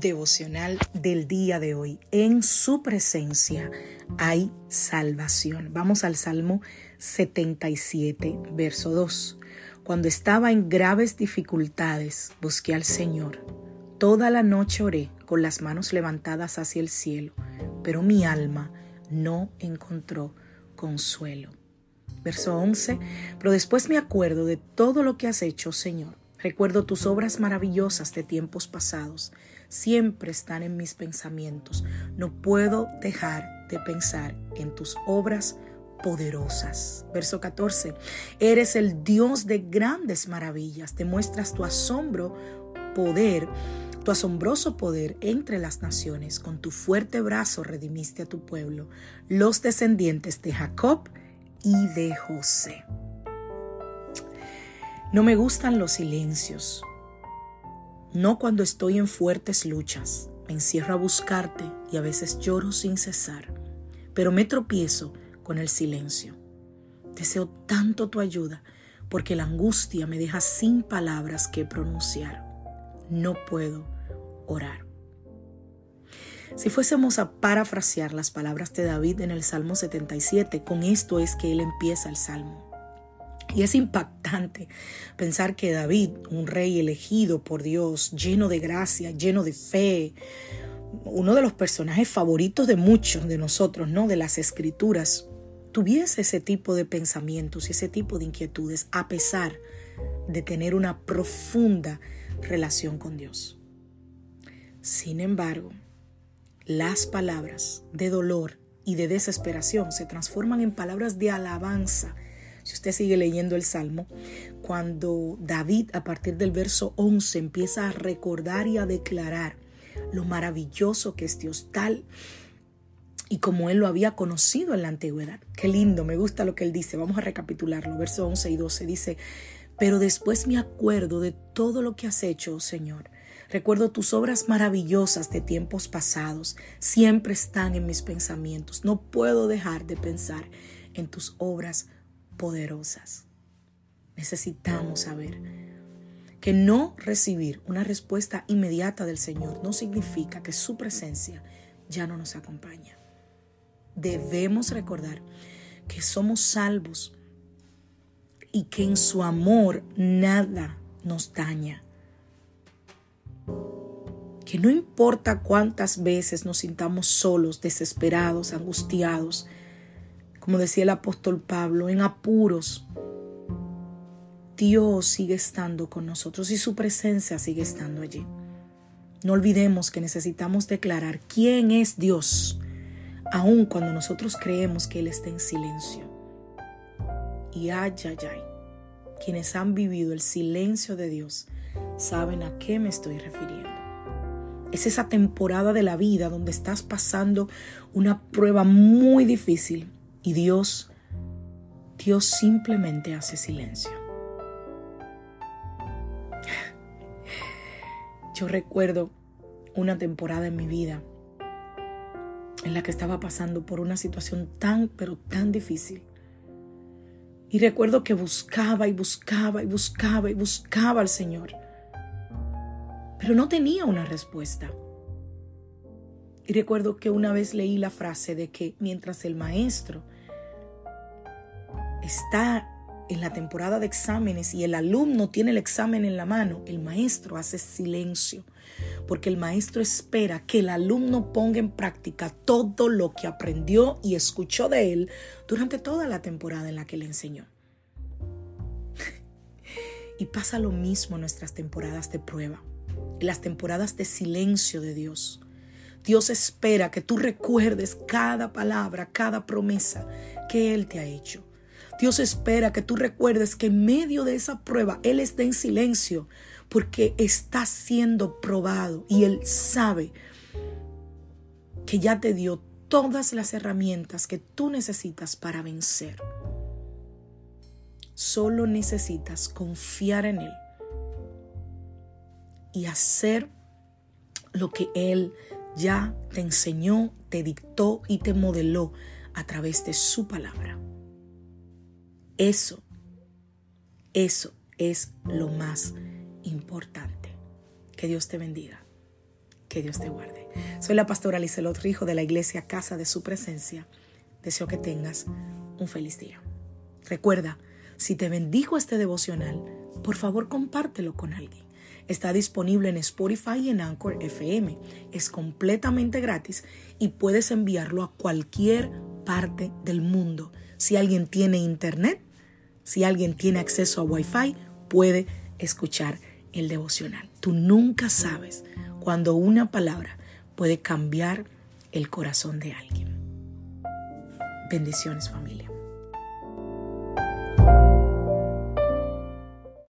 Devocional del día de hoy. En su presencia hay salvación. Vamos al Salmo 77, verso 2. Cuando estaba en graves dificultades, busqué al Señor. Toda la noche oré con las manos levantadas hacia el cielo, pero mi alma no encontró consuelo. Verso 11. Pero después me acuerdo de todo lo que has hecho, Señor. Recuerdo tus obras maravillosas de tiempos pasados siempre están en mis pensamientos. No puedo dejar de pensar en tus obras poderosas. Verso 14. Eres el Dios de grandes maravillas. Demuestras tu asombro, poder, tu asombroso poder entre las naciones. Con tu fuerte brazo redimiste a tu pueblo, los descendientes de Jacob y de José. No me gustan los silencios no cuando estoy en fuertes luchas. Me encierro a buscarte y a veces lloro sin cesar, pero me tropiezo con el silencio. Deseo tanto tu ayuda porque la angustia me deja sin palabras que pronunciar. No puedo orar. Si fuésemos a parafrasear las palabras de David en el Salmo 77, con esto es que él empieza el Salmo. Y es impactante pensar que David, un rey elegido por Dios, lleno de gracia, lleno de fe, uno de los personajes favoritos de muchos de nosotros, ¿no? De las escrituras, tuviese ese tipo de pensamientos y ese tipo de inquietudes a pesar de tener una profunda relación con Dios. Sin embargo, las palabras de dolor y de desesperación se transforman en palabras de alabanza si usted sigue leyendo el Salmo, cuando David a partir del verso 11 empieza a recordar y a declarar lo maravilloso que es Dios tal y como él lo había conocido en la antigüedad. Qué lindo, me gusta lo que él dice. Vamos a recapitularlo. Verso 11 y 12 dice, pero después me acuerdo de todo lo que has hecho, oh Señor. Recuerdo tus obras maravillosas de tiempos pasados. Siempre están en mis pensamientos. No puedo dejar de pensar en tus obras poderosas. Necesitamos saber que no recibir una respuesta inmediata del Señor no significa que su presencia ya no nos acompaña. Debemos recordar que somos salvos y que en su amor nada nos daña. Que no importa cuántas veces nos sintamos solos, desesperados, angustiados, como decía el apóstol Pablo, en apuros, Dios sigue estando con nosotros y su presencia sigue estando allí. No olvidemos que necesitamos declarar quién es Dios, aun cuando nosotros creemos que Él está en silencio. Y ay, ay, ay, quienes han vivido el silencio de Dios saben a qué me estoy refiriendo. Es esa temporada de la vida donde estás pasando una prueba muy difícil y Dios, Dios simplemente hace silencio. Yo recuerdo una temporada en mi vida en la que estaba pasando por una situación tan, pero tan difícil. Y recuerdo que buscaba y buscaba y buscaba y buscaba al Señor. Pero no tenía una respuesta. Y recuerdo que una vez leí la frase de que mientras el maestro está en la temporada de exámenes y el alumno tiene el examen en la mano, el maestro hace silencio, porque el maestro espera que el alumno ponga en práctica todo lo que aprendió y escuchó de él durante toda la temporada en la que le enseñó. y pasa lo mismo en nuestras temporadas de prueba, en las temporadas de silencio de Dios Dios espera que tú recuerdes cada palabra, cada promesa que Él te ha hecho. Dios espera que tú recuerdes que en medio de esa prueba Él está en silencio porque está siendo probado y Él sabe que ya te dio todas las herramientas que tú necesitas para vencer. Solo necesitas confiar en Él y hacer lo que Él ya te enseñó, te dictó y te modeló a través de su palabra. Eso, eso es lo más importante. Que Dios te bendiga. Que Dios te guarde. Soy la pastora Lizelot Rijo de la iglesia Casa de Su Presencia. Deseo que tengas un feliz día. Recuerda, si te bendijo este devocional, por favor compártelo con alguien. Está disponible en Spotify y en Anchor FM. Es completamente gratis y puedes enviarlo a cualquier parte del mundo. Si alguien tiene internet, si alguien tiene acceso a Wi-Fi, puede escuchar el devocional. Tú nunca sabes cuando una palabra puede cambiar el corazón de alguien. Bendiciones familia.